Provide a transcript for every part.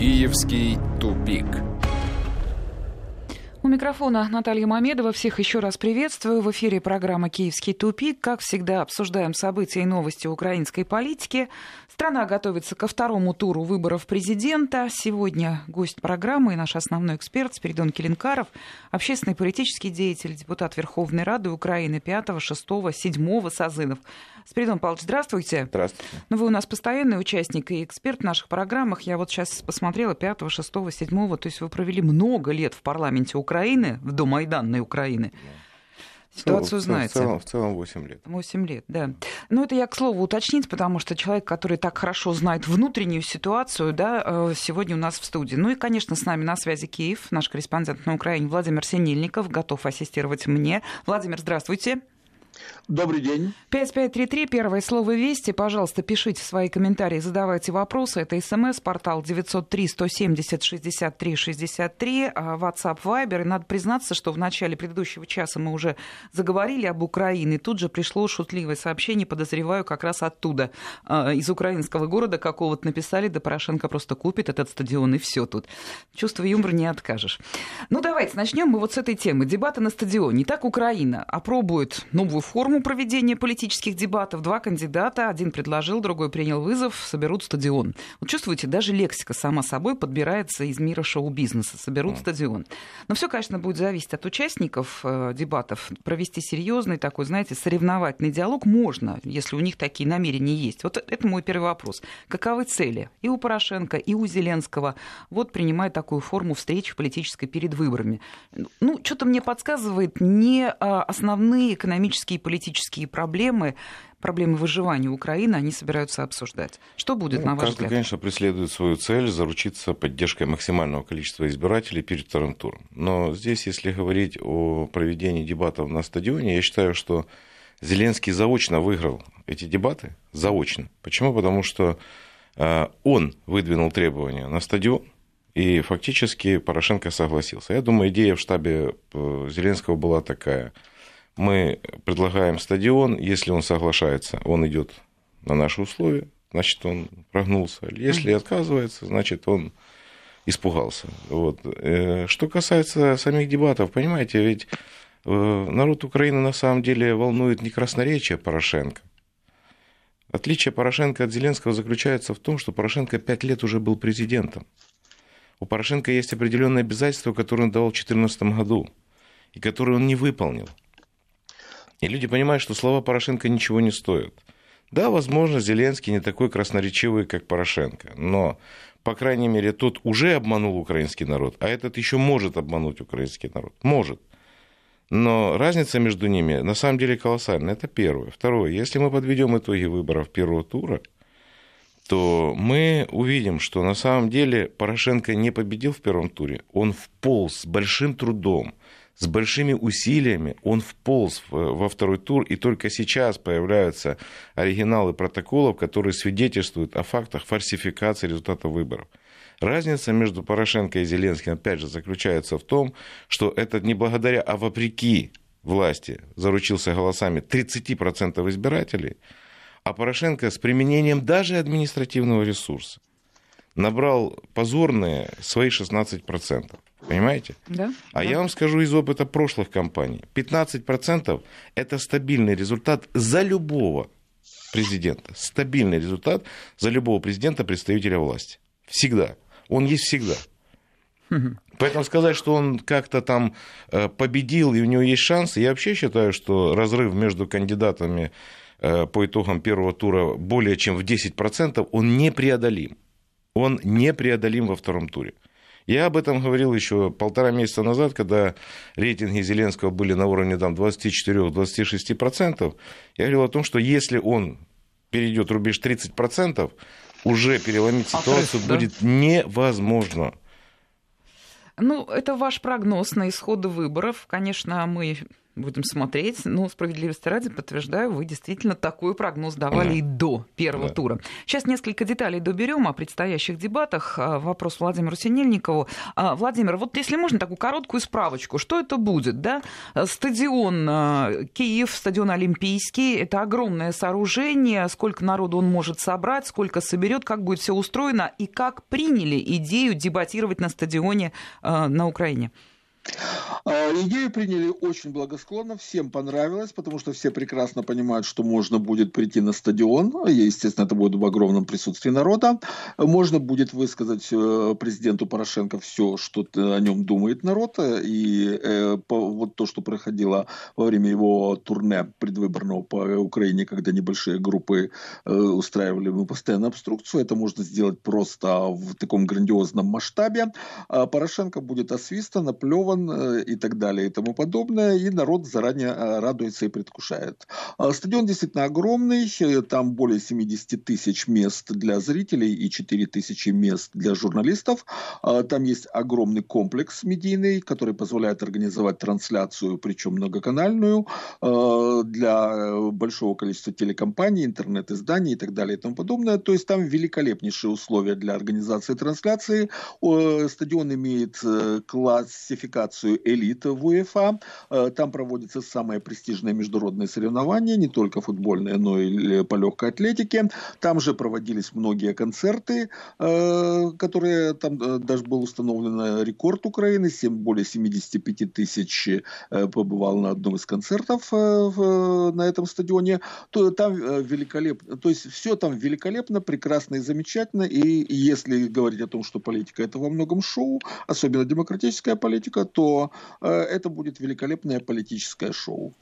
Киевский тупик. У микрофона Наталья Мамедова. Всех еще раз приветствую. В эфире программа «Киевский тупик». Как всегда, обсуждаем события и новости украинской политики. Страна готовится ко второму туру выборов президента. Сегодня гость программы и наш основной эксперт Спиридон Келенкаров, общественный политический деятель, депутат Верховной Рады Украины 5, 6, 7 созывов. Спиридон Павлович, здравствуйте. Здравствуйте. Ну, вы у нас постоянный участник и эксперт в наших программах. Я вот сейчас посмотрела 5, 6, 7, то есть вы провели много лет в парламенте Украины, в домайданной Украины. Ситуацию в, знаете. В целом, в целом 8 лет. 8 лет, да. Ну, это я, к слову, уточнить, потому что человек, который так хорошо знает внутреннюю ситуацию, да, э, сегодня у нас в студии. Ну и, конечно, с нами на связи Киев, наш корреспондент на Украине Владимир Синельников, готов ассистировать мне. Владимир, здравствуйте. Добрый день. 5533, первое слово «Вести». Пожалуйста, пишите свои комментарии, задавайте вопросы. Это смс-портал 903-170-63-63, WhatsApp, Viber. И надо признаться, что в начале предыдущего часа мы уже заговорили об Украине. Тут же пришло шутливое сообщение, подозреваю, как раз оттуда, а, из украинского города какого-то написали, да Порошенко просто купит этот стадион, и все тут. Чувство юмора не откажешь. Ну, давайте начнем мы вот с этой темы. Дебаты на стадионе. Итак, Украина опробует новую форму проведения политических дебатов. Два кандидата, один предложил, другой принял вызов, соберут стадион. Вот чувствуете, даже лексика сама собой подбирается из мира шоу-бизнеса. Соберут стадион. Но все, конечно, будет зависеть от участников э, дебатов. Провести серьезный такой, знаете, соревновательный диалог можно, если у них такие намерения есть. Вот это мой первый вопрос. Каковы цели и у Порошенко, и у Зеленского? Вот принимая такую форму встречи политической перед выборами. Ну, что-то мне подсказывает не а, основные экономические и политические проблемы, проблемы выживания Украины, они собираются обсуждать. Что будет, ну, на ваш каждый, взгляд? конечно, преследует свою цель заручиться поддержкой максимального количества избирателей перед вторым туром. Но здесь, если говорить о проведении дебатов на стадионе, я считаю, что Зеленский заочно выиграл эти дебаты. Заочно. Почему? Потому что э, он выдвинул требования на стадион, и фактически Порошенко согласился. Я думаю, идея в штабе э, Зеленского была такая – мы предлагаем стадион, если он соглашается, он идет на наши условия, значит, он прогнулся. Если отказывается, значит, он испугался. Вот. Э, что касается самих дебатов, понимаете, ведь э, народ Украины на самом деле волнует не красноречие Порошенко. Отличие Порошенко от Зеленского заключается в том, что Порошенко пять лет уже был президентом. У Порошенко есть определенные обязательства, которые он дал в 2014 году, и которые он не выполнил. И люди понимают, что слова Порошенко ничего не стоят. Да, возможно, Зеленский не такой красноречивый, как Порошенко, но, по крайней мере, тот уже обманул украинский народ, а этот еще может обмануть украинский народ. Может. Но разница между ними на самом деле колоссальная. Это первое. Второе. Если мы подведем итоги выборов первого тура, то мы увидим, что на самом деле Порошенко не победил в первом туре. Он вполз с большим трудом с большими усилиями он вполз во второй тур, и только сейчас появляются оригиналы протоколов, которые свидетельствуют о фактах фальсификации результатов выборов. Разница между Порошенко и Зеленским, опять же, заключается в том, что это не благодаря, а вопреки власти заручился голосами 30% избирателей, а Порошенко с применением даже административного ресурса набрал позорные свои 16%. Понимаете? Да. А да. я вам скажу из опыта прошлых кампаний. 15% это стабильный результат за любого президента. Стабильный результат за любого президента, представителя власти. Всегда. Он есть всегда. Поэтому сказать, что он как-то там э, победил и у него есть шансы, я вообще считаю, что разрыв между кандидатами э, по итогам первого тура более чем в 10%, он непреодолим. Он непреодолим во втором туре. Я об этом говорил еще полтора месяца назад, когда рейтинги Зеленского были на уровне там, 24-26%. Я говорил о том, что если он перейдет рубеж 30%, уже переломить ситуацию Отрыв, да? будет невозможно. Ну, это ваш прогноз на исходы выборов. Конечно, мы Будем смотреть. Ну, справедливости ради, подтверждаю, вы действительно такой прогноз давали да. и до первого да. тура. Сейчас несколько деталей доберем о предстоящих дебатах. А, вопрос Владимиру Синельникову. А, Владимир, вот если можно такую короткую справочку, что это будет? Да? Стадион а, Киев, стадион Олимпийский, это огромное сооружение. Сколько народу он может собрать, сколько соберет, как будет все устроено и как приняли идею дебатировать на стадионе на Украине? А, идею приняли очень благосклонно, всем понравилось, потому что все прекрасно понимают, что можно будет прийти на стадион, естественно, это будет в огромном присутствии народа, можно будет высказать э, президенту Порошенко все, что о нем думает народ, и э, вот то, что проходило во время его турне предвыборного по Украине, когда небольшие группы э, устраивали постоянно обструкцию, это можно сделать просто в таком грандиозном масштабе. А Порошенко будет освистан, оплеван, стадион э, и так далее и тому подобное, и народ заранее э, радуется и предвкушает. А стадион действительно огромный, э, там более 70 тысяч мест для зрителей и 4 тысячи мест для журналистов. А там есть огромный комплекс медийный, который позволяет организовать трансляцию, причем многоканальную, для большого количества телекомпаний, интернет-изданий и так далее и тому подобное. То есть там великолепнейшие условия для организации трансляции. Стадион имеет классификацию классификацию элиты в УЕФА. Э, там проводятся самые престижные международные соревнования, не только футбольные, но и по легкой атлетике. Там же проводились многие концерты, э, которые там э, даже был установлен рекорд Украины, 7, более 75 тысяч побывал на одном из концертов на этом стадионе. Там великолепно, то есть все там великолепно, прекрасно и замечательно. И если говорить о том, что политика это во многом шоу, особенно демократическая политика, то э, это будет великолепное политическое шоу.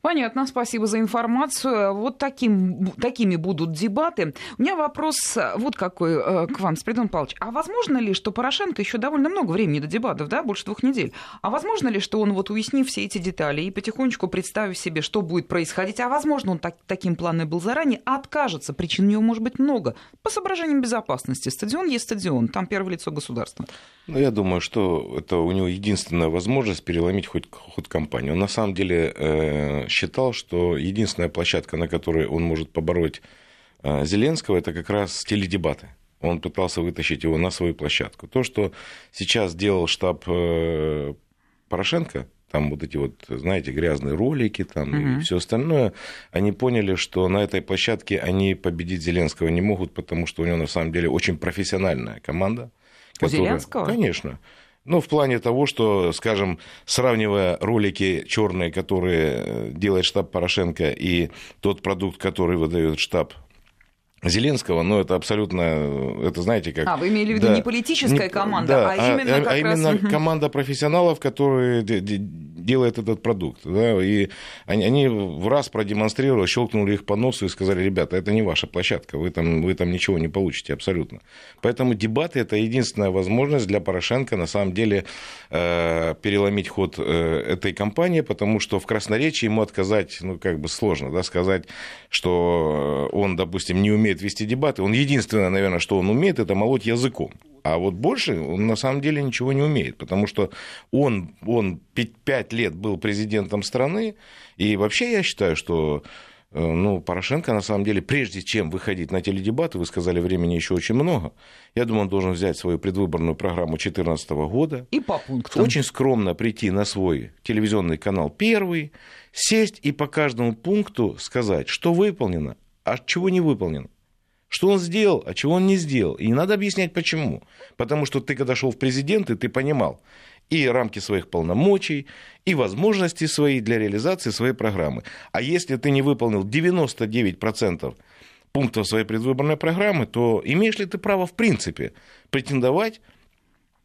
Понятно, спасибо за информацию. Вот таким, такими будут дебаты. У меня вопрос э, вот какой э, к вам, Спиридон Павлович. А возможно ли, что Порошенко еще довольно много времени до дебатов, да, больше двух недель, а возможно ли, что он вот уяснив все эти детали и потихонечку представив себе, что будет происходить, а возможно он так, таким планом был заранее, откажется, причин у него может быть много, по соображениям безопасности. Стадион есть стадион, там первое лицо государства. Ну, я думаю, что это у него единственная возможность переломить хоть ход компании. Он на самом деле э, считал, что единственная площадка, на которой он может побороть э, Зеленского, это как раз теледебаты. Он пытался вытащить его на свою площадку. То, что сейчас делал штаб э, Порошенко, там вот эти вот, знаете, грязные ролики там угу. и все остальное, они поняли, что на этой площадке они победить Зеленского не могут, потому что у него на самом деле очень профессиональная команда Которая... Зеленского? Конечно. Ну, в плане того, что, скажем, сравнивая ролики черные, которые э, делает штаб Порошенко, и тот продукт, который выдает штаб Зеленского, но это абсолютно, это знаете как... А, вы имели в виду да, не политическая не, команда, да, а, а именно а, как а раз... именно команда профессионалов, которые делает этот продукт. Да, и они, они в раз продемонстрировали, щелкнули их по носу и сказали, ребята, это не ваша площадка, вы там, вы там ничего не получите абсолютно. Поэтому дебаты – это единственная возможность для Порошенко на самом деле э, переломить ход э, этой кампании, потому что в красноречии ему отказать, ну, как бы сложно, да, сказать, что он, допустим, не умеет умеет вести дебаты. Он единственное, наверное, что он умеет, это молоть языком. А вот больше он на самом деле ничего не умеет, потому что он, он 5 лет был президентом страны, и вообще я считаю, что э, ну, Порошенко, на самом деле, прежде чем выходить на теледебаты, вы сказали, времени еще очень много, я думаю, он должен взять свою предвыборную программу 2014 года. И по пунктам. Очень скромно прийти на свой телевизионный канал «Первый», сесть и по каждому пункту сказать, что выполнено, а чего не выполнено. Что он сделал, а чего он не сделал. И не надо объяснять, почему. Потому что ты, когда шел в президенты, ты понимал и рамки своих полномочий, и возможности свои для реализации своей программы. А если ты не выполнил 99% пунктов своей предвыборной программы, то имеешь ли ты право, в принципе, претендовать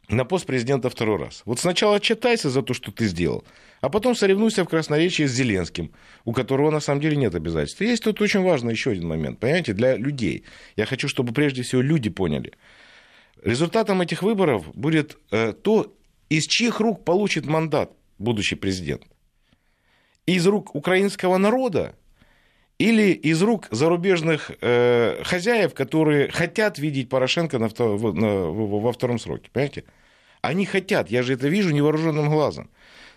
на пост президента второй раз. Вот сначала отчитайся за то, что ты сделал, а потом соревнуйся в красноречии с Зеленским, у которого на самом деле нет обязательств. И есть тут очень важный еще один момент, понимаете, для людей. Я хочу, чтобы прежде всего люди поняли. Результатом этих выборов будет э, то, из чьих рук получит мандат будущий президент. Из рук украинского народа или из рук зарубежных э, хозяев, которые хотят видеть Порошенко на, на, во втором сроке, понимаете? Они хотят, я же это вижу невооруженным глазом.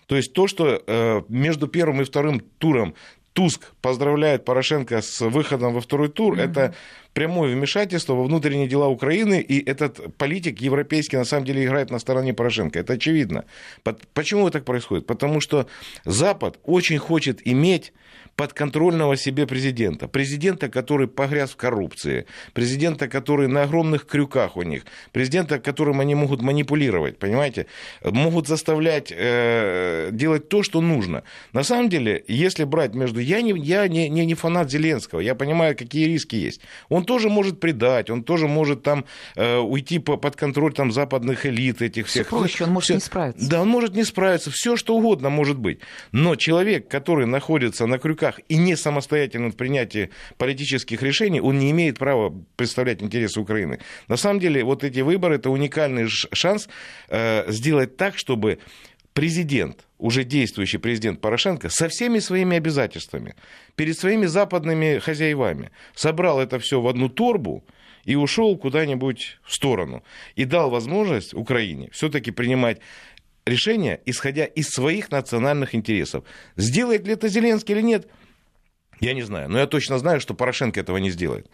То есть то, что э, между первым и вторым туром Туск поздравляет Порошенко с выходом во второй тур, mm-hmm. это прямое вмешательство во внутренние дела Украины, и этот политик европейский на самом деле играет на стороне Порошенко. Это очевидно. Почему так происходит? Потому что Запад очень хочет иметь подконтрольного себе президента. Президента, который погряз в коррупции. Президента, который на огромных крюках у них. Президента, которым они могут манипулировать, понимаете? Могут заставлять э, делать то, что нужно. На самом деле, если брать между... Я не, я не, не, не фанат Зеленского, я понимаю, какие риски есть. Он тоже может предать, он тоже может там э, уйти по, под контроль там, западных элит этих всех. Все проще, он может Все... не справиться. Да, он может не справиться, все что угодно может быть. Но человек, который находится на крюках и не самостоятельно в принятии политических решений, он не имеет права представлять интересы Украины. На самом деле, вот эти выборы – это уникальный шанс э, сделать так, чтобы президент, уже действующий президент Порошенко, со всеми своими обязательствами, перед своими западными хозяевами, собрал это все в одну торбу, и ушел куда-нибудь в сторону. И дал возможность Украине все-таки принимать решения, исходя из своих национальных интересов. Сделает ли это Зеленский или нет, я не знаю. Но я точно знаю, что Порошенко этого не сделает.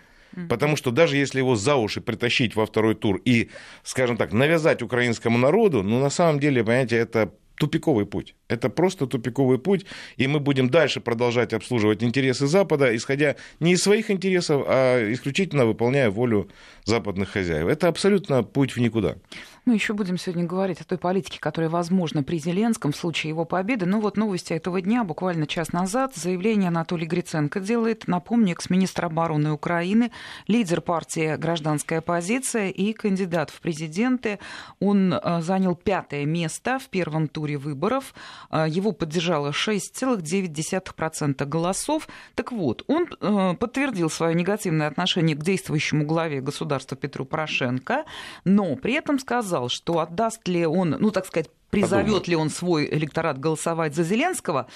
Потому что даже если его за уши притащить во второй тур и, скажем так, навязать украинскому народу, ну, на самом деле, понимаете, это тупиковый путь. Это просто тупиковый путь, и мы будем дальше продолжать обслуживать интересы Запада, исходя не из своих интересов, а исключительно выполняя волю западных хозяев. Это абсолютно путь в никуда. Мы еще будем сегодня говорить о той политике, которая возможна при Зеленском в случае его победы. Ну вот новости этого дня, буквально час назад, заявление Анатолий Гриценко делает. Напомню, экс-министр обороны Украины, лидер партии «Гражданская оппозиция» и кандидат в президенты. Он э, занял пятое место в первом туре выборов. Э, его поддержало 6,9% голосов. Так вот, он э, подтвердил свое негативное отношение к действующему главе государства Петру Порошенко, но при этом сказал, сказал, что отдаст ли он, ну, так сказать, призовет ли он свой электорат голосовать за Зеленского,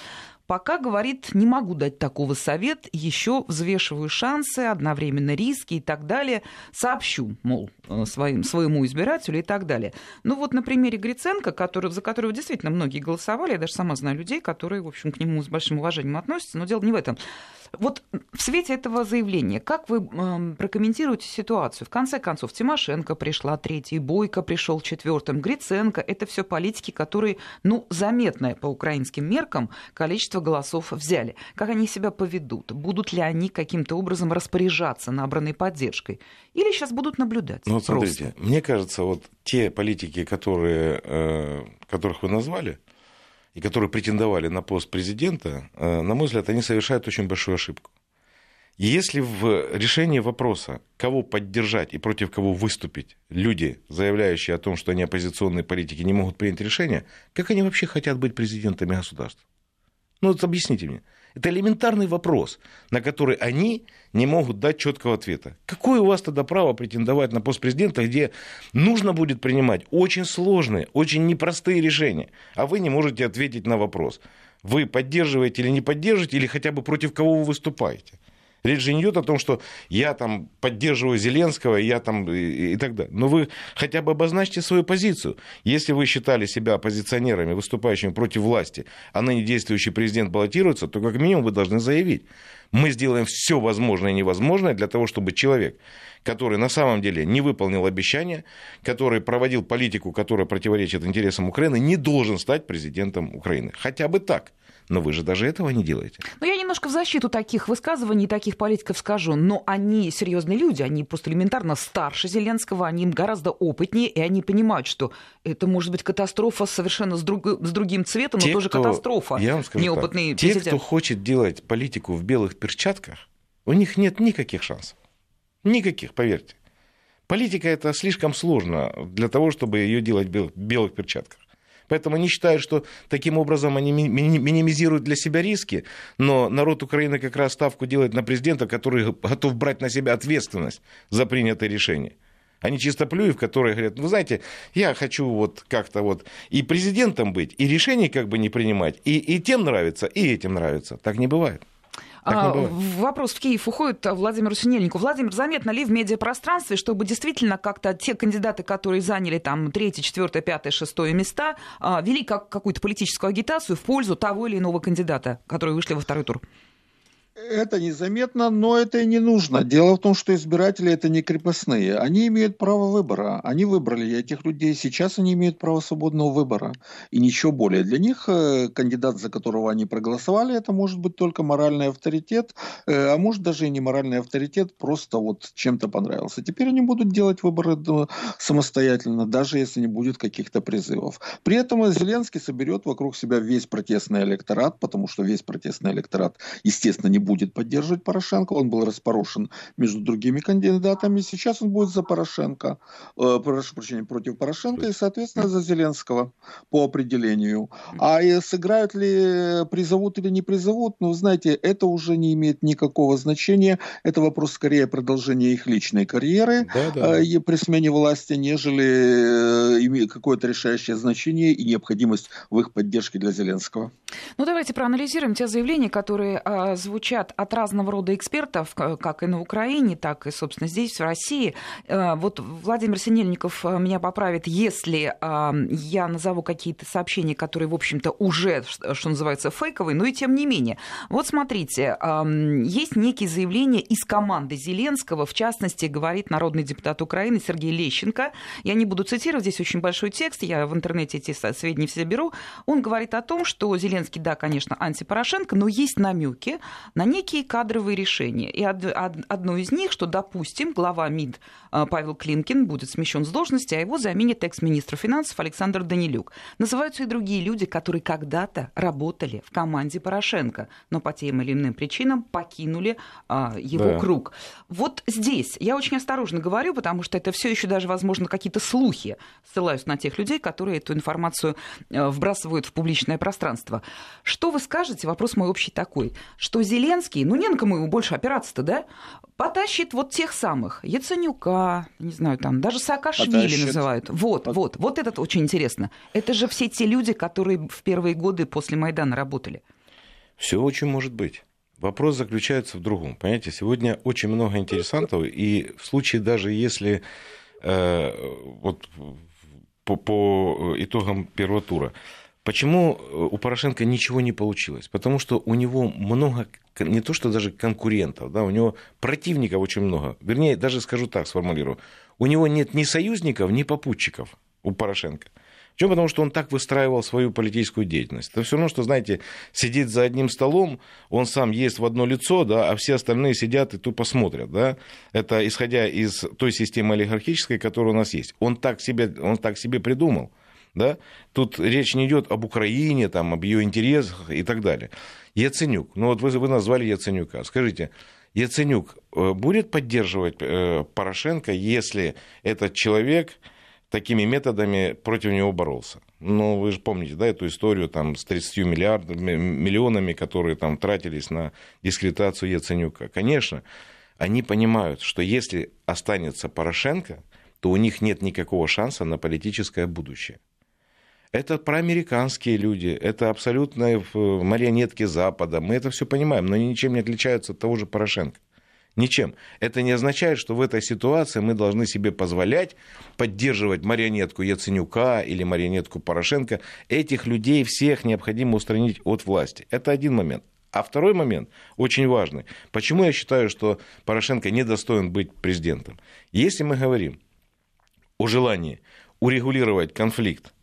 пока, говорит, не могу дать такого совет, еще взвешиваю шансы, одновременно риски и так далее, сообщу, мол, э, своим, своему избирателю и так далее. Ну вот на примере Гриценко, который, за которого действительно многие голосовали, я даже сама знаю людей, которые, в общем, к нему с большим уважением относятся, но дело не в этом. Вот в свете этого заявления, как вы э, прокомментируете ситуацию? В конце концов, Тимошенко пришла третий, Бойко пришел четвертым, Гриценко. Это все политики, которые, ну, заметное по украинским меркам количество голосов взяли. Как они себя поведут? Будут ли они каким-то образом распоряжаться набранной поддержкой? Или сейчас будут наблюдать? Ну, вот смотрите, мне кажется, вот те политики, которые, э, которых вы назвали, и которые претендовали на пост президента, э, на мой взгляд, они совершают очень большую ошибку. И если в решении вопроса, кого поддержать и против кого выступить, люди, заявляющие о том, что они оппозиционные политики, не могут принять решение, как они вообще хотят быть президентами государства? Ну вот объясните мне. Это элементарный вопрос, на который они не могут дать четкого ответа. Какое у вас тогда право претендовать на пост президента, где нужно будет принимать очень сложные, очень непростые решения, а вы не можете ответить на вопрос, вы поддерживаете или не поддерживаете, или хотя бы против кого вы выступаете. Речь же не идет о том, что я там поддерживаю Зеленского, я там и, и так далее. Но вы хотя бы обозначьте свою позицию. Если вы считали себя оппозиционерами, выступающими против власти, а ныне действующий президент баллотируется, то как минимум вы должны заявить. Мы сделаем все возможное и невозможное для того, чтобы человек, который на самом деле не выполнил обещания, который проводил политику, которая противоречит интересам Украины, не должен стать президентом Украины. Хотя бы так. Но вы же даже этого не делаете. Ну, я немножко в защиту таких высказываний, таких политиков скажу. Но они серьезные люди, они просто элементарно старше Зеленского, они им гораздо опытнее, и они понимают, что это может быть катастрофа совершенно с, друг, с другим цветом, но те, тоже кто, катастрофа. Я вам скажу Неопытный так, президент. Те, кто хочет делать политику в белых перчатках, у них нет никаких шансов. Никаких, поверьте. Политика это слишком сложно для того, чтобы ее делать в белых перчатках. Поэтому они считают, что таким образом они минимизируют для себя риски, но народ Украины как раз ставку делает на президента, который готов брать на себя ответственность за принятое решение. Они чистоплюев, которые говорят, вы знаете, я хочу вот как-то вот и президентом быть, и решений как бы не принимать, и, и тем нравится, и этим нравится. Так не бывает. А, вопрос в Киев уходит Владимиру Синельнику. Владимир, заметно ли в медиапространстве, чтобы действительно как-то те кандидаты, которые заняли там третье, четвертое, пятое, шестое места, а, вели как какую-то политическую агитацию в пользу того или иного кандидата, которые вышли во второй тур? Это незаметно, но это и не нужно. Дело в том, что избиратели это не крепостные. Они имеют право выбора. Они выбрали этих людей. Сейчас они имеют право свободного выбора. И ничего более. Для них э, кандидат, за которого они проголосовали, это может быть только моральный авторитет, э, а может даже и не моральный авторитет, просто вот чем-то понравился. Теперь они будут делать выборы самостоятельно, даже если не будет каких-то призывов. При этом Зеленский соберет вокруг себя весь протестный электорат, потому что весь протестный электорат, естественно, не будет будет поддерживать Порошенко. Он был распорошен между другими кандидатами. Сейчас он будет за Порошенко, э, прошу прощения, против Порошенко и, соответственно, за Зеленского по определению. А и сыграют ли, призовут или не призовут, ну, знаете, это уже не имеет никакого значения. Это вопрос скорее продолжения их личной карьеры да, да. Э, при смене власти, нежели э, имеет какое-то решающее значение и необходимость в их поддержке для Зеленского. Ну, давайте проанализируем те заявления, которые э, звучат звучат от разного рода экспертов, как и на Украине, так и, собственно, здесь, в России. Э, вот Владимир Синельников э, меня поправит, если э, я назову какие-то сообщения, которые, в общем-то, уже, что называется, фейковые, но и тем не менее. Вот смотрите, есть некие заявления из команды Зеленского, в частности, говорит народный депутат Украины Сергей Лещенко. Я не буду цитировать, здесь очень большой текст, я в интернете эти сведения все беру. Он говорит о том, что Зеленский, да, конечно, антипорошенко, но есть намеки на некие кадровые решения. И одно из них, что, допустим, глава МИД Павел Климкин будет смещен с должности, а его заменит экс-министр финансов Александр Данилюк. Называются и другие люди, которые когда-то работали в команде Порошенко, но по тем или иным причинам покинули а, его да. круг. Вот здесь я очень осторожно говорю, потому что это все еще даже, возможно, какие-то слухи. Ссылаюсь на тех людей, которые эту информацию э, вбрасывают в публичное пространство. Что вы скажете? Вопрос мой общий такой, что Зеленский Зеленский, ну не на кому ему больше опираться-то, да, потащит вот тех самых Яценюка, не знаю, там даже Саакашвили потащит. называют. Вот, Под... вот, вот это очень интересно. Это же все те люди, которые в первые годы после Майдана работали. Все очень может быть. Вопрос заключается в другом. Понимаете, сегодня очень много интересантов, и в случае даже если э, вот по, по итогам первого тура Почему э, у Порошенко ничего не получилось? Потому что у него много, не то что даже конкурентов, да, у него противников очень много. Вернее, даже скажу так, сформулирую. У него нет ни союзников, ни попутчиков у Порошенко. Почему? Потому что он так выстраивал свою политическую деятельность. Это все равно, что, знаете, сидит за одним столом, он сам ест в одно лицо, да, а все остальные сидят и тупо смотрят. Да? Это исходя из той системы олигархической, которая у нас есть. Он так себе, он так себе придумал. Да? Тут речь не идет об Украине, там, об ее интересах и так далее. Яценюк, ну вот вы, вы назвали Яценюка. Скажите, Яценюк э, будет поддерживать э, Порошенко, если этот человек такими методами против него боролся. Ну, вы же помните, да, эту историю там с 30 миллиардами, миллионами, которые там тратились на дискредитацию Яценюка. Конечно, они понимают, что если останется Порошенко, то у них нет никакого шанса на политическое будущее. Это проамериканские люди, это абсолютно марионетки Запада. Мы это все понимаем, но они ничем не отличаются от того же Порошенко. Ничем. Это не означает, что в этой ситуации мы должны себе позволять поддерживать марионетку Яценюка или марионетку Порошенко. Этих людей всех необходимо устранить от власти. Это один момент. А второй момент, очень важный. Почему я считаю, что Порошенко недостоин быть президентом? Если мы говорим о желании урегулировать конфликт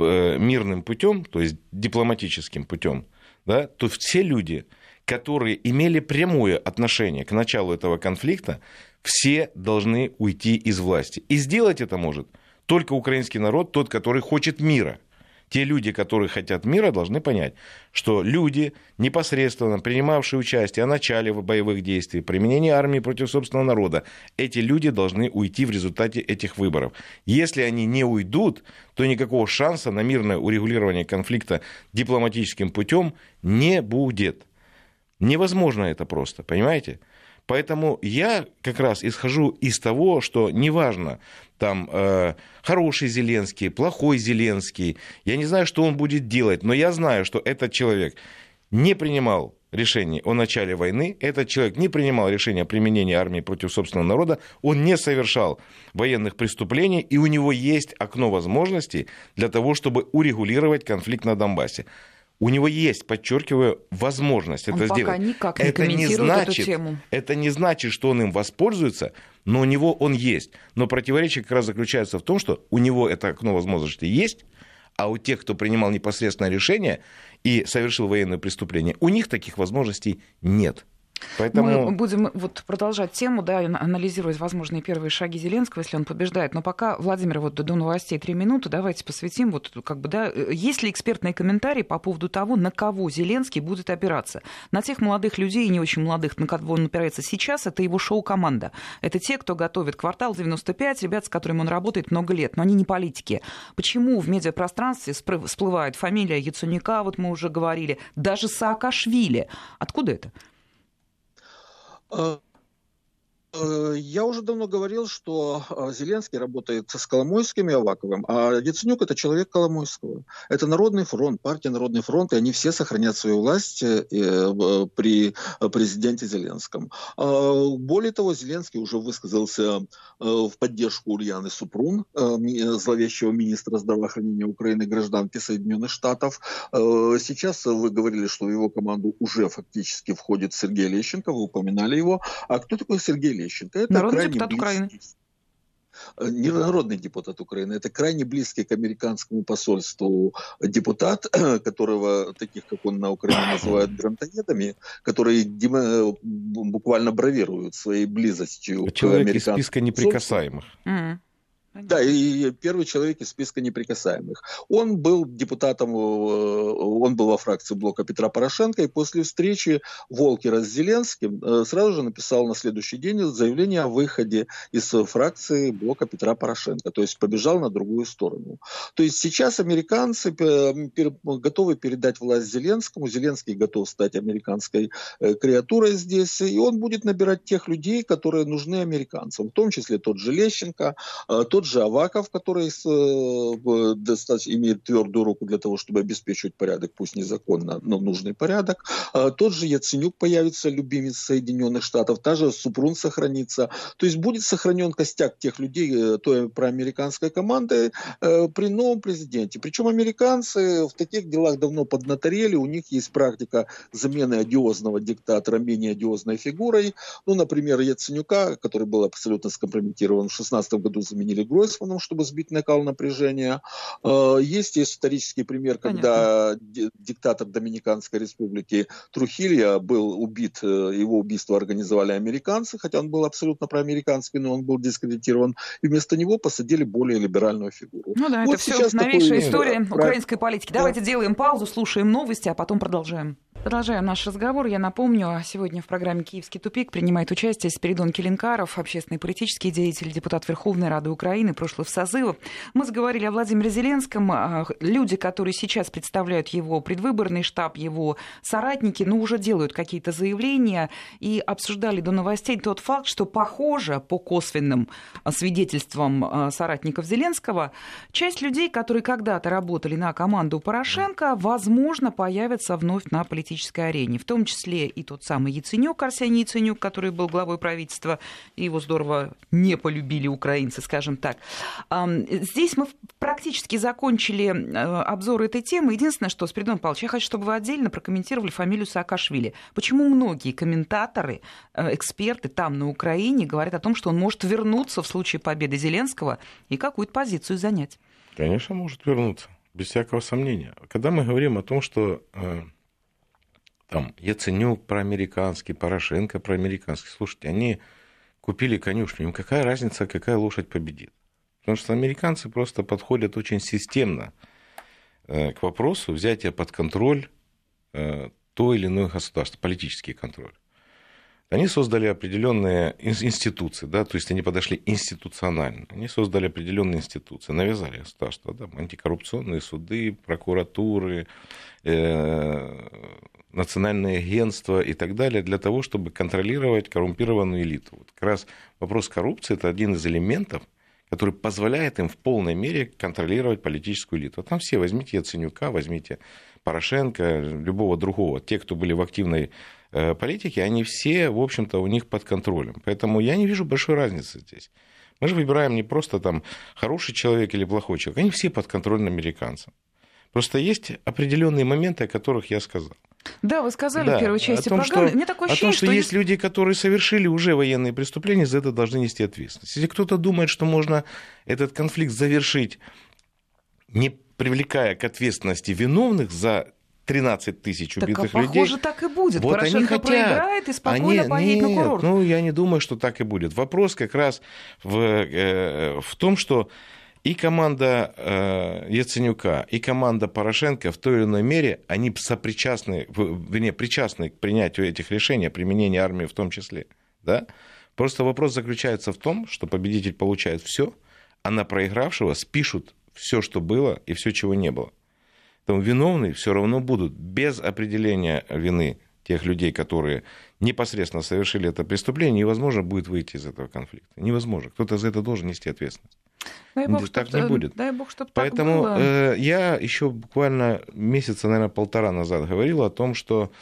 мирным путем, то есть дипломатическим путем, да, то все люди, которые имели прямое отношение к началу этого конфликта, все должны уйти из власти. И сделать это может только украинский народ, тот, который хочет мира – те люди, которые хотят мира, должны понять, что люди, непосредственно принимавшие участие в начале боевых действий, применении армии против собственного народа, эти люди должны уйти в результате этих выборов. Если они не уйдут, то никакого шанса на мирное урегулирование конфликта дипломатическим путем не будет. Невозможно это просто, понимаете? Поэтому я как раз исхожу из того, что неважно, там э, хороший Зеленский, плохой Зеленский, я не знаю, что он будет делать, но я знаю, что этот человек не принимал решений о начале войны, этот человек не принимал решения о применении армии против собственного народа, он не совершал военных преступлений, и у него есть окно возможностей для того, чтобы урегулировать конфликт на Донбассе. У него есть, подчеркиваю, возможность он это пока сделать. никак не это не значит, эту тему. Это не значит, что он им воспользуется, но у него он есть. Но противоречие как раз заключается в том, что у него это окно возможности есть, а у тех, кто принимал непосредственное решение и совершил военное преступление, у них таких возможностей нет. Поэтому... Мы будем вот продолжать тему, да, анализировать возможные первые шаги Зеленского, если он побеждает. Но пока, Владимир, вот до новостей три минуты, давайте посвятим, вот как бы, да, есть ли экспертные комментарии по поводу того, на кого Зеленский будет опираться? На тех молодых людей и не очень молодых, на кого он опирается сейчас, это его шоу-команда. Это те, кто готовит «Квартал 95», ребят, с которыми он работает много лет, но они не политики. Почему в медиапространстве всплывает фамилия Яценюка, вот мы уже говорили, даже Саакашвили? Откуда это? Uh, Э, я уже давно говорил, что э, Зеленский работает с Коломойским и Аваковым, а Яценюк – это человек Коломойского. Это Народный фронт, партия Народный фронт, и они все сохранят свою власть э, при президенте Зеленском. А, более того, Зеленский уже высказался в поддержку Ульяны Супрун, зловещего министра здравоохранения Украины, гражданки Соединенных Штатов. Сейчас вы говорили, что в его команду уже фактически входит Сергей Лещенко, вы упоминали его. А кто такой Сергей Лещенко? Лещенко. Это Народный депутат близкий, Украины. Э, не народный депутат Украины, это крайне близкий к американскому посольству депутат, которого, таких как он на Украине называют грантоедами, которые буквально бравируют своей близостью Человек к американскому из списка неприкасаемых. Mm-hmm. Да, и первый человек из списка неприкасаемых. Он был депутатом, э, он был во фракции блока Петра Порошенко, и после встречи Волкера с Зеленским э, сразу же написал на следующий день заявление о выходе из фракции блока Петра Порошенко, то есть побежал на другую сторону. То есть сейчас американцы готовы передать власть Зеленскому, Зеленский готов стать американской э, креатурой здесь, и он будет набирать тех людей, которые нужны американцам, в том числе тот же Лещенко, тот тот же Аваков, который э, достаточно имеет твердую руку для того, чтобы обеспечивать порядок, пусть незаконно, но нужный порядок. А тот же Яценюк появится, любимец Соединенных Штатов, та же Супрун сохранится. То есть будет сохранен костяк тех людей, э, той проамериканской команды э, при новом президенте. Причем американцы в таких делах давно поднаторели, у них есть практика замены одиозного диктатора менее одиозной фигурой. Ну, например, Яценюка, который был абсолютно скомпрометирован в 2016 году, заменили Гройсманом, чтобы сбить накал напряжения. Э, есть исторический пример, когда Понятно. диктатор Доминиканской республики Трухилья был убит, э, его убийство организовали американцы, хотя он был абсолютно проамериканский, но он был дискредитирован. И вместо него посадили более либеральную фигуру. Ну да, вот это все новейшая такой, история украинской политики. Да. Давайте делаем паузу, слушаем новости, а потом продолжаем. Продолжаем наш разговор. Я напомню, сегодня в программе «Киевский тупик» принимает участие Спиридон Келенкаров, общественный политический деятель, депутат Верховной Рады Украины прошлых созывов. Мы заговорили о Владимире Зеленском. Люди, которые сейчас представляют его предвыборный штаб, его соратники, ну, уже делают какие-то заявления и обсуждали до новостей тот факт, что, похоже, по косвенным свидетельствам соратников Зеленского, часть людей, которые когда-то работали на команду Порошенко, возможно, появятся вновь на политическом политической арене, в том числе и тот самый Яценюк, Арсений Яценюк, который был главой правительства, его здорово не полюбили украинцы, скажем так. Здесь мы практически закончили э, обзор этой темы. Единственное, что, Спиридон Павлович, я хочу, чтобы вы отдельно прокомментировали фамилию Саакашвили. Почему многие комментаторы, э, эксперты там, на Украине, говорят о том, что он может вернуться в случае победы Зеленского и какую-то позицию занять? Конечно, может вернуться без всякого сомнения. Когда мы говорим о том, что э, там Яценюк проамериканский, Порошенко проамериканский. Слушайте, они купили конюшню, им какая разница, какая лошадь победит? Потому что американцы просто подходят очень системно э, к вопросу взятия под контроль э, то или иное государство, политический контроль. Они создали определенные институции, да, то есть они подошли институционально. Они создали определенные институции, навязали государство, да, антикоррупционные суды, прокуратуры, э, национальные агентства и так далее, для того, чтобы контролировать коррумпированную элиту. Вот как раз вопрос коррупции – это один из элементов, который позволяет им в полной мере контролировать политическую элиту. Вот там все, возьмите Яценюка, возьмите Порошенко, любого другого. Те, кто были в активной э, политике, они все, в общем-то, у них под контролем. Поэтому я не вижу большой разницы здесь. Мы же выбираем не просто там хороший человек или плохой человек, они все под контролем американцам. Просто есть определенные моменты, о которых я сказал. Да, вы сказали да, в первой части том, программы. Что, Мне такое ощущение, о том, что, что есть люди, которые совершили уже военные преступления, за это должны нести ответственность. Если кто-то думает, что можно этот конфликт завершить, не привлекая к ответственности виновных за 13 тысяч убитых так, а людей. Похоже, так и будет. Вот Порошенко они хотят. проиграет и спокойно они, поедет нет, на курорт. Ну, я не думаю, что так и будет. Вопрос как раз в, э, в том, что и команда э, Яценюка, и команда Порошенко в той или иной мере, они сопричастны, вернее, причастны к принятию этих решений, применения армии в том числе. Да? Просто вопрос заключается в том, что победитель получает все, а на проигравшего спишут все, что было, и все, чего не было. Поэтому виновные все равно будут без определения вины тех людей, которые непосредственно совершили это преступление, невозможно будет выйти из этого конфликта. Невозможно. Кто-то за это должен нести ответственность. Дай бог, так чтоб, не будет. Дай бог, чтобы Поэтому так было. Э, я еще буквально месяца, наверное, полтора назад говорил о том, что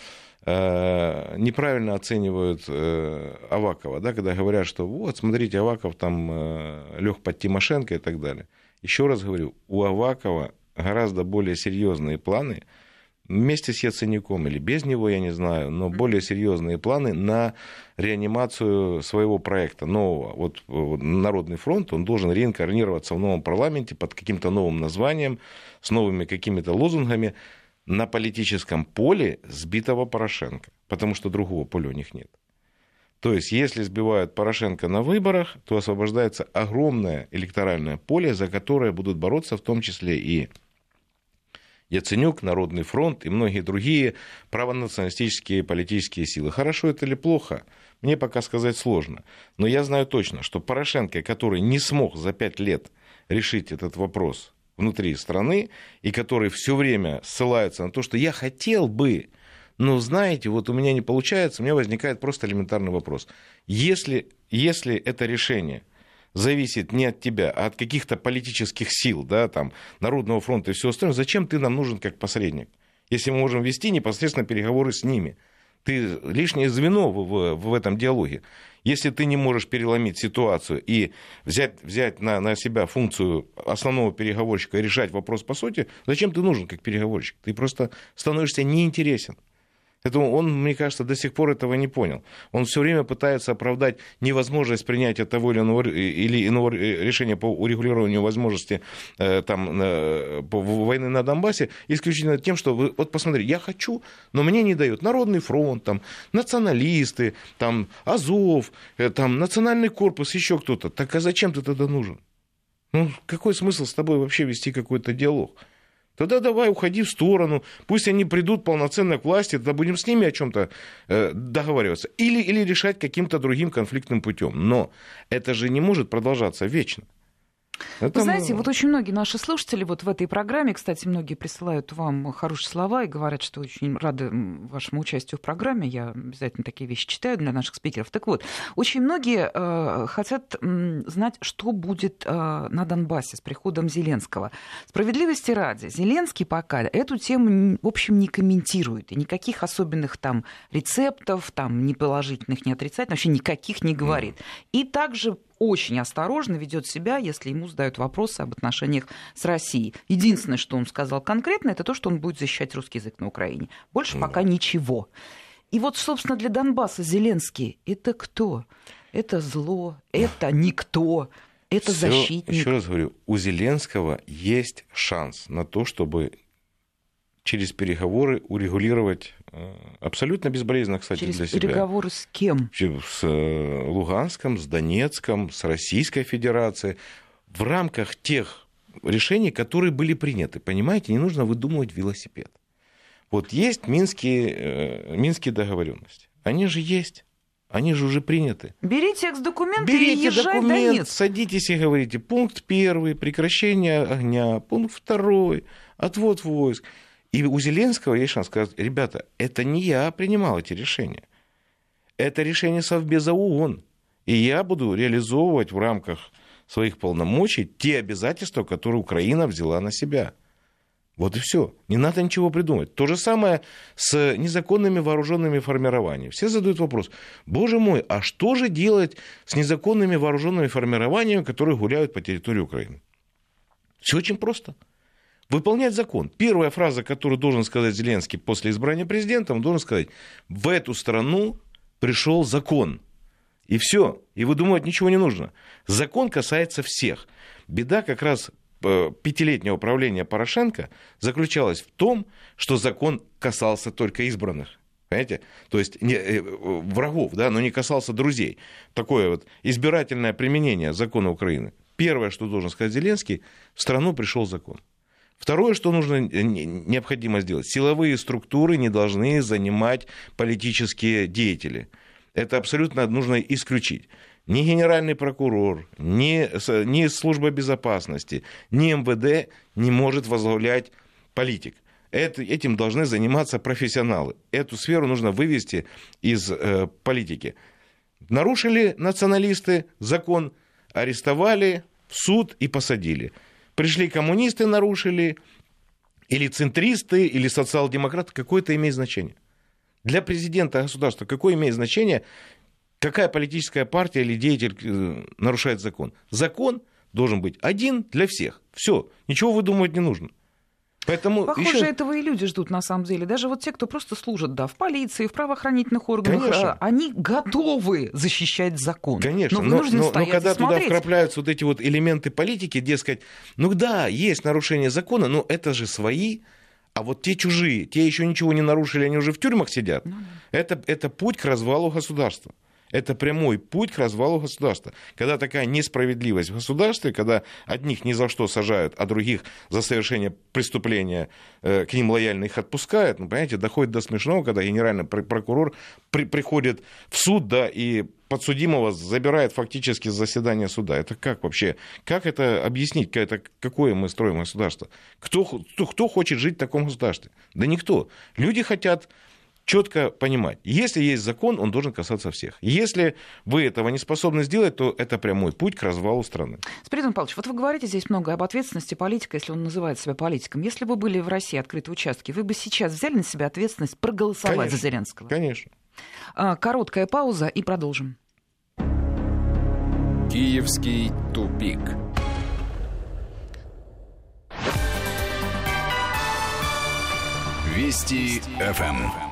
э, неправильно оценивают э, Авакова, да, когда говорят, что вот, смотрите, Аваков там лег под Тимошенко и так далее. Еще раз говорю, у Авакова гораздо более серьезные планы вместе с Яценюком или без него, я не знаю, но более серьезные планы на реанимацию своего проекта нового. Вот Народный фронт, он должен реинкарнироваться в новом парламенте под каким-то новым названием, с новыми какими-то лозунгами на политическом поле сбитого Порошенко, потому что другого поля у них нет. То есть, если сбивают Порошенко на выборах, то освобождается огромное электоральное поле, за которое будут бороться в том числе и Яценюк, Народный фронт и многие другие правонационалистические политические силы. Хорошо это или плохо, мне пока сказать сложно. Но я знаю точно, что Порошенко, который не смог за пять лет решить этот вопрос внутри страны, и который все время ссылается на то, что я хотел бы, но знаете, вот у меня не получается, у меня возникает просто элементарный вопрос. Если, если это решение зависит не от тебя, а от каких-то политических сил, да, там, Народного фронта и все остальное, зачем ты нам нужен как посредник? Если мы можем вести непосредственно переговоры с ними. Ты лишнее звено в, в, в этом диалоге. Если ты не можешь переломить ситуацию и взять, взять на, на себя функцию основного переговорщика и решать вопрос по сути, зачем ты нужен как переговорщик? Ты просто становишься неинтересен. Поэтому он, мне кажется, до сих пор этого не понял. Он все время пытается оправдать невозможность принятия того или иного, или иного решения по урегулированию возможности э, там, по, войны на Донбассе исключительно тем, что вы, вот посмотрите, я хочу, но мне не дают Народный фронт, там, националисты, там, Азов, э, там, Национальный корпус, еще кто-то. Так а зачем ты тогда нужен? Ну, какой смысл с тобой вообще вести какой-то диалог? Тогда давай уходи в сторону, пусть они придут полноценно к власти, тогда будем с ними о чем-то э, договариваться. Или, или решать каким-то другим конфликтным путем. Но это же не может продолжаться вечно. Это... Вы знаете, вот очень многие наши слушатели вот в этой программе, кстати, многие присылают вам хорошие слова и говорят, что очень рады вашему участию в программе. Я обязательно такие вещи читаю для наших спикеров. Так вот, очень многие э, хотят э, знать, что будет э, на Донбассе с приходом Зеленского. Справедливости ради, Зеленский пока эту тему, в общем, не комментирует. И никаких особенных там рецептов, там ни положительных, ни отрицательных, вообще никаких не говорит. И также очень осторожно ведет себя, если ему задают вопросы об отношениях с Россией. Единственное, что он сказал конкретно, это то, что он будет защищать русский язык на Украине. Больше mm. пока ничего. И вот, собственно, для Донбасса Зеленский это кто? Это зло, это никто, это Всё, защитник. Еще раз говорю, у Зеленского есть шанс на то, чтобы через переговоры урегулировать абсолютно безболезненно, кстати, через для себя. переговоры с кем? С э, Луганском, с Донецком, с Российской Федерацией в рамках тех решений, которые были приняты. Понимаете, не нужно выдумывать велосипед. Вот есть минские, э, минские договоренности. Они же есть. Они же уже приняты. Берите текст документа Берите и езжай документ, Донецк. садитесь и говорите, пункт первый, прекращение огня, пункт второй, отвод войск. И у Зеленского есть шанс сказать, ребята, это не я принимал эти решения. Это решение Совбеза ООН. И я буду реализовывать в рамках своих полномочий те обязательства, которые Украина взяла на себя. Вот и все. Не надо ничего придумать. То же самое с незаконными вооруженными формированиями. Все задают вопрос, боже мой, а что же делать с незаконными вооруженными формированиями, которые гуляют по территории Украины? Все очень просто. Выполнять закон. Первая фраза, которую должен сказать Зеленский после избрания президентом, он должен сказать, в эту страну пришел закон. И все. И вы думаете, ничего не нужно. Закон касается всех. Беда как раз Э, пятилетнего правления Порошенко заключалась в том, что закон касался только избранных. Понимаете? То есть не, э, врагов, да, но не касался друзей. Такое вот избирательное применение закона Украины. Первое, что должен сказать Зеленский, в страну пришел закон. Второе, что нужно, э, необходимо сделать, силовые структуры не должны занимать политические деятели. Это абсолютно нужно исключить ни генеральный прокурор, ни, ни служба безопасности, ни МВД не может возглавлять политик. Это, этим должны заниматься профессионалы. Эту сферу нужно вывести из э, политики. Нарушили националисты закон, арестовали, в суд и посадили. Пришли коммунисты, нарушили, или центристы, или социал-демократы, какое это имеет значение? Для президента государства какое имеет значение, какая политическая партия или деятель э, нарушает закон. Закон должен быть один для всех. Все, ничего выдумывать не нужно. Поэтому Похоже, еще... этого и люди ждут на самом деле. Даже вот те, кто просто служат, да, в полиции, в правоохранительных органах, Конечно. А, они готовы защищать закон. Конечно, но, но, но, но когда туда вкрапляются вот эти вот элементы политики, дескать, ну да, есть нарушение закона, но это же свои, а вот те чужие, те еще ничего не нарушили, они уже в тюрьмах сидят. Ну, да. это, это путь к развалу государства. Это прямой путь к развалу государства. Когда такая несправедливость в государстве, когда одних ни за что сажают, а других за совершение преступления э, к ним лояльно их отпускают, ну, понимаете, доходит до смешного, когда генеральный прокурор при, приходит в суд, да, и подсудимого забирает фактически с заседания суда. Это как вообще? Как это объяснить? Это какое мы строим государство? Кто, кто, кто хочет жить в таком государстве? Да никто. Люди хотят четко понимать, если есть закон, он должен касаться всех. Если вы этого не способны сделать, то это прямой путь к развалу страны. Спиридон Павлович, вот вы говорите здесь много об ответственности политика, если он называет себя политиком. Если бы были в России открытые участки, вы бы сейчас взяли на себя ответственность проголосовать конечно, за Зеленского? Конечно. А, короткая пауза и продолжим. Киевский тупик. Вести ФМ.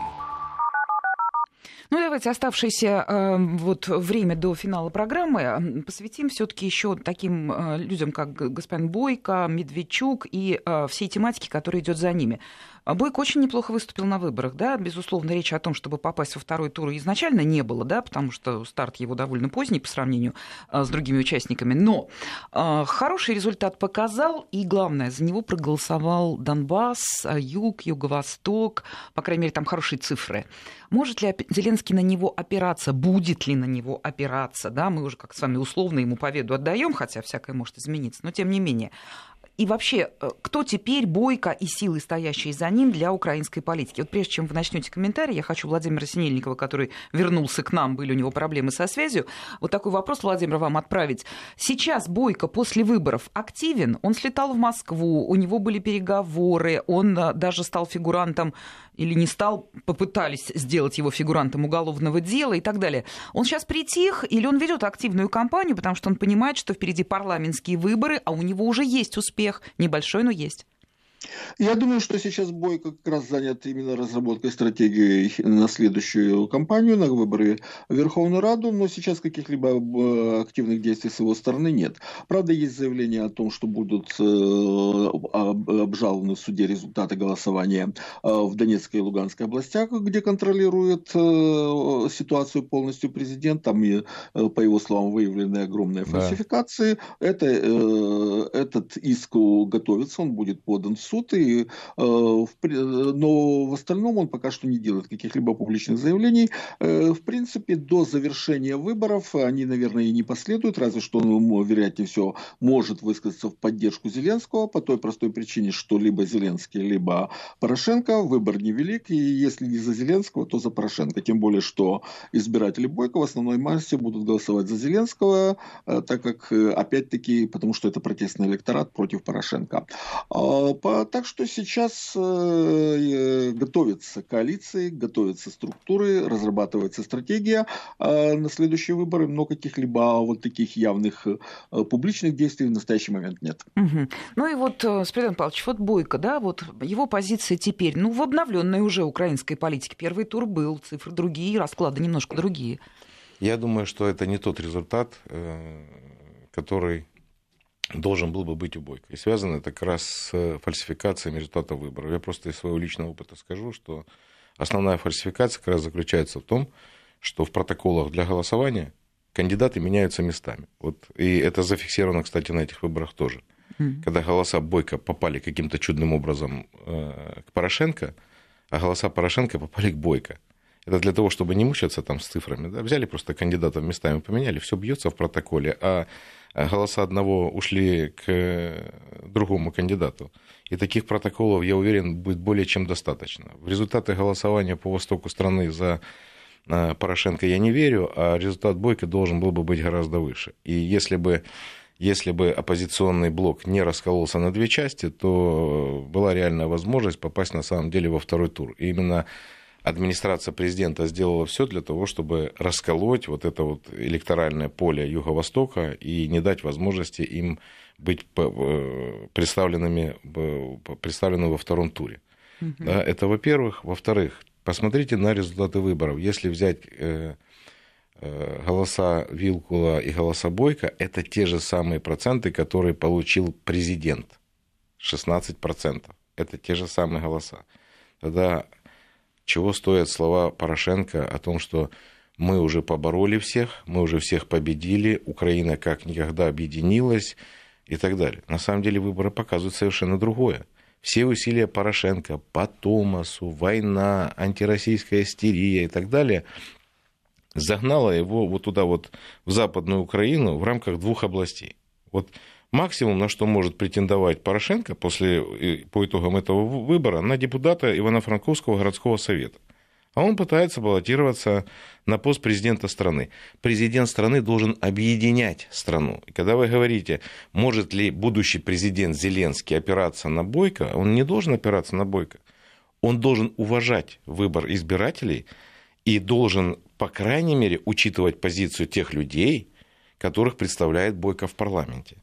Ну, давайте оставшееся э, вот время до финала программы посвятим все-таки еще таким э, людям, как господин Бойко, Медведчук и э, всей тематике, которая идет за ними. А Бойко очень неплохо выступил на выборах, да, безусловно, речь о том, чтобы попасть во второй тур изначально не было, да, потому что старт его довольно поздний по сравнению а, с другими участниками, но а, хороший результат показал, и главное, за него проголосовал Донбасс, Юг, Юго-Восток, по крайней мере, там хорошие цифры. Может ли Зеленский на него опираться, будет ли на него опираться, да, мы уже как с вами условно ему победу отдаем, хотя всякое может измениться, но тем не менее. И вообще, э, кто теперь Бойко и силы, стоящие за ним для украинской политики? Вот прежде чем вы начнете комментарий, я хочу Владимира Синельникова, который вернулся к нам, были у него проблемы со связью, вот такой вопрос, Владимир, вам отправить. Сейчас Бойко после выборов активен? Он слетал в Москву, у него были переговоры, он э, даже стал фигурантом или не стал, попытались сделать его фигурантом уголовного дела и так далее. Он сейчас притих или он ведет активную кампанию, потому что он понимает, что впереди парламентские выборы, а у него уже есть успех, небольшой, но есть. Я думаю, что сейчас Бойко как раз занят именно разработкой стратегии на следующую кампанию, на выборы в Верховную Раду, но сейчас каких-либо э, активных действий с его стороны нет. Правда, есть заявление о том, что будут э, обжалованы в суде результаты голосования э, в Донецкой и Луганской областях, где контролирует ситуацию полностью президент. Там, по его словам, выявлены огромные фальсификации. Да. Это, этот иск готовится, он будет подан в суд, и, но в остальном он пока что не делает каких-либо публичных заявлений. В принципе, до завершения выборов они, наверное, и не последуют, разве что он, вероятнее всего, может высказаться в поддержку Зеленского по той простой причине, что либо Зеленский, либо Порошенко, выбор невелик, и если не за Зеленского, то за Порошенко. Тем более, что избиратели Бойко в основной массе будут голосовать за Зеленского, э, так как, э, опять-таки, потому что это протестный электорат против Порошенко. А, так что сейчас э, готовятся коалиции, готовятся структуры, разрабатывается стратегия а на следующие выборы, но каких-либо вот таких явных публичных действий в настоящий момент нет. Угу. Ну и вот, Спиридон Павлович, вот Бойко, да, вот его позиция теперь, ну, в обновленной уже украинской политике. Первый тур был, цифры другие, расклады немножко другие. Я думаю, что это не тот результат, э, который должен был бы быть у Бойко. И связано это как раз с фальсификацией результатов выборов. Я просто из своего личного опыта скажу, что основная фальсификация как раз заключается в том, что в протоколах для голосования кандидаты меняются местами. Вот, и это зафиксировано, кстати, на этих выборах тоже. Mm. Когда голоса Бойко попали каким-то чудным образом э, к Порошенко, а голоса Порошенко попали к Бойко. Это для того, чтобы не мучаться там с цифрами. Да? Взяли просто кандидатов местами поменяли, все бьется в протоколе, а голоса одного ушли к другому кандидату. И таких протоколов, я уверен, будет более чем достаточно. В результаты голосования по востоку страны за э, Порошенко я не верю, а результат Бойко должен был бы быть гораздо выше. И если бы если бы оппозиционный блок не раскололся на две части, то была реальная возможность попасть на самом деле во второй тур. И именно администрация президента сделала все для того, чтобы расколоть вот это вот электоральное поле Юго-Востока и не дать возможности им быть э, представленными, представленными во втором туре. Угу. Да, это во-первых. Во-вторых, посмотрите на результаты выборов. Если взять э, э, голоса Вилкула и голоса Бойко, это те же самые проценты, которые получил президент. 16%. Это те же самые голоса. Тогда чего стоят слова Порошенко о том, что мы уже побороли всех, мы уже всех победили, Украина как никогда объединилась и так далее. На самом деле выборы показывают совершенно другое. Все усилия Порошенко по Томасу, война, антироссийская истерия и так далее загнала его вот туда вот в Западную Украину в рамках двух областей. Вот Максимум, на что может претендовать Порошенко после, по итогам этого выбора, на депутата Ивано-Франковского городского совета. А он пытается баллотироваться на пост президента страны. Президент страны должен объединять страну. Когда вы говорите, может ли будущий президент Зеленский опираться на Бойко, он не должен опираться на Бойко. Он должен уважать выбор избирателей и должен, по крайней мере, учитывать позицию тех людей, которых представляет Бойко в парламенте.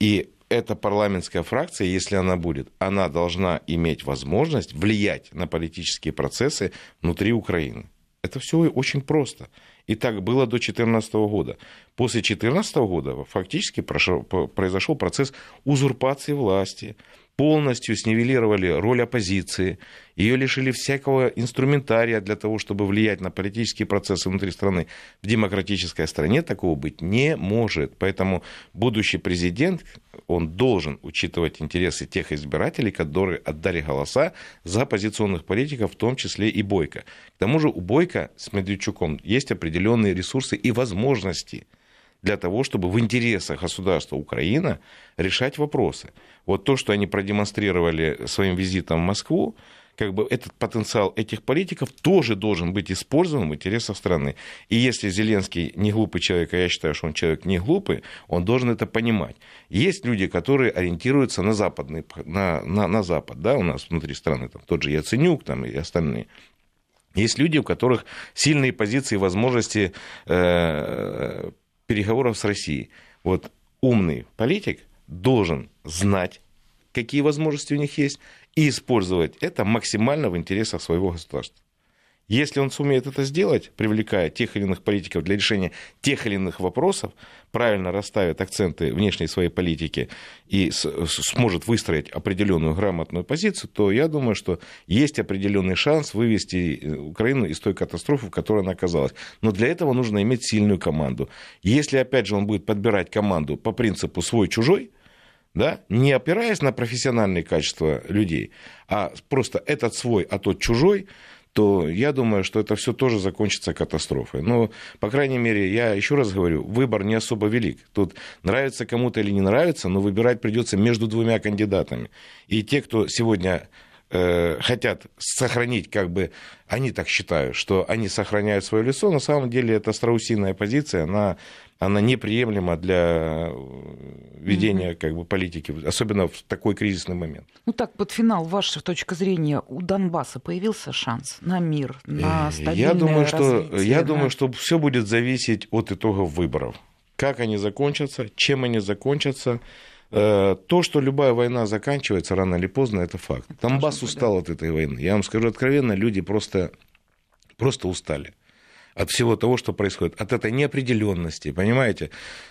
И эта парламентская фракция, если она будет, она должна иметь возможность влиять на политические процессы внутри Украины. Это все очень просто. И так было до 2014 года. После 2014 года фактически произошел процесс узурпации власти, полностью снивелировали роль оппозиции, ее лишили всякого инструментария для того, чтобы влиять на политические процессы внутри страны. В демократической стране такого быть не может. Поэтому будущий президент, он должен учитывать интересы тех избирателей, которые отдали голоса за оппозиционных политиков, в том числе и Бойко. К тому же у Бойко с Медведчуком есть определенные ресурсы и возможности – для того, чтобы в интересах государства Украина решать вопросы. Вот то, что они продемонстрировали своим визитом в Москву, как бы этот потенциал этих политиков тоже должен быть использован в интересах страны. И если Зеленский не глупый человек, а я считаю, что он человек не глупый, он должен это понимать. Есть люди, которые ориентируются на, западный, на, на, на Запад, да, у нас внутри страны, там, тот же Яценюк там, и остальные. Есть люди, у которых сильные позиции и возможности э, переговоров с Россией. Вот умный политик должен знать, какие возможности у них есть, и использовать это максимально в интересах своего государства. Если он сумеет это сделать, привлекая тех или иных политиков для решения тех или иных вопросов, правильно расставит акценты внешней своей политики и сможет выстроить определенную грамотную позицию, то я думаю, что есть определенный шанс вывести э, Украину из той катастрофы, в которой она оказалась. Но для этого нужно иметь сильную команду. Если, опять же, он будет подбирать команду по принципу свой-чужой, да, не опираясь на профессиональные качества людей, а просто этот свой, а тот чужой, то я думаю, что это все тоже закончится катастрофой. Но, по крайней мере, я еще раз говорю, выбор не особо велик. Тут нравится кому-то или не нравится, но выбирать придется между двумя кандидатами. И те, кто сегодня э, хотят сохранить, как бы они так считают, что они сохраняют свое лицо, на самом деле это страусиная позиция, она она неприемлема для ведения как бы, политики, особенно в такой кризисный момент. Ну так, под финал, ваша точка зрения, у Донбасса появился шанс на мир, на стабильное я думаю, что, развитие, Я да? думаю, что все будет зависеть от итогов выборов. Как они закончатся, чем они закончатся. Э, То, что любая война заканчивается рано или поздно, это факт. Донбасс устал от этой войны. Я вам скажу откровенно, люди просто, просто устали от всего того, что происходит, от этой неопределенности, понимаете?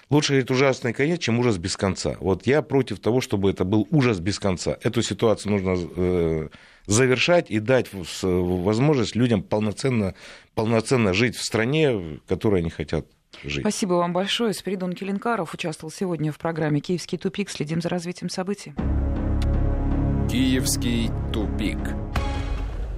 Лучше говорить ужасный конец, чем ужас без конца. Вот я против того, чтобы это был ужас без конца. Эту ситуацию нужно э, завершать и дать возможность людям полноценно, полноценно жить в стране, в которой они хотят жить. Спасибо вам большое. Спиридон Келенкаров участвовал сегодня в программе «Киевский тупик». Следим за развитием событий. Киевский тупик.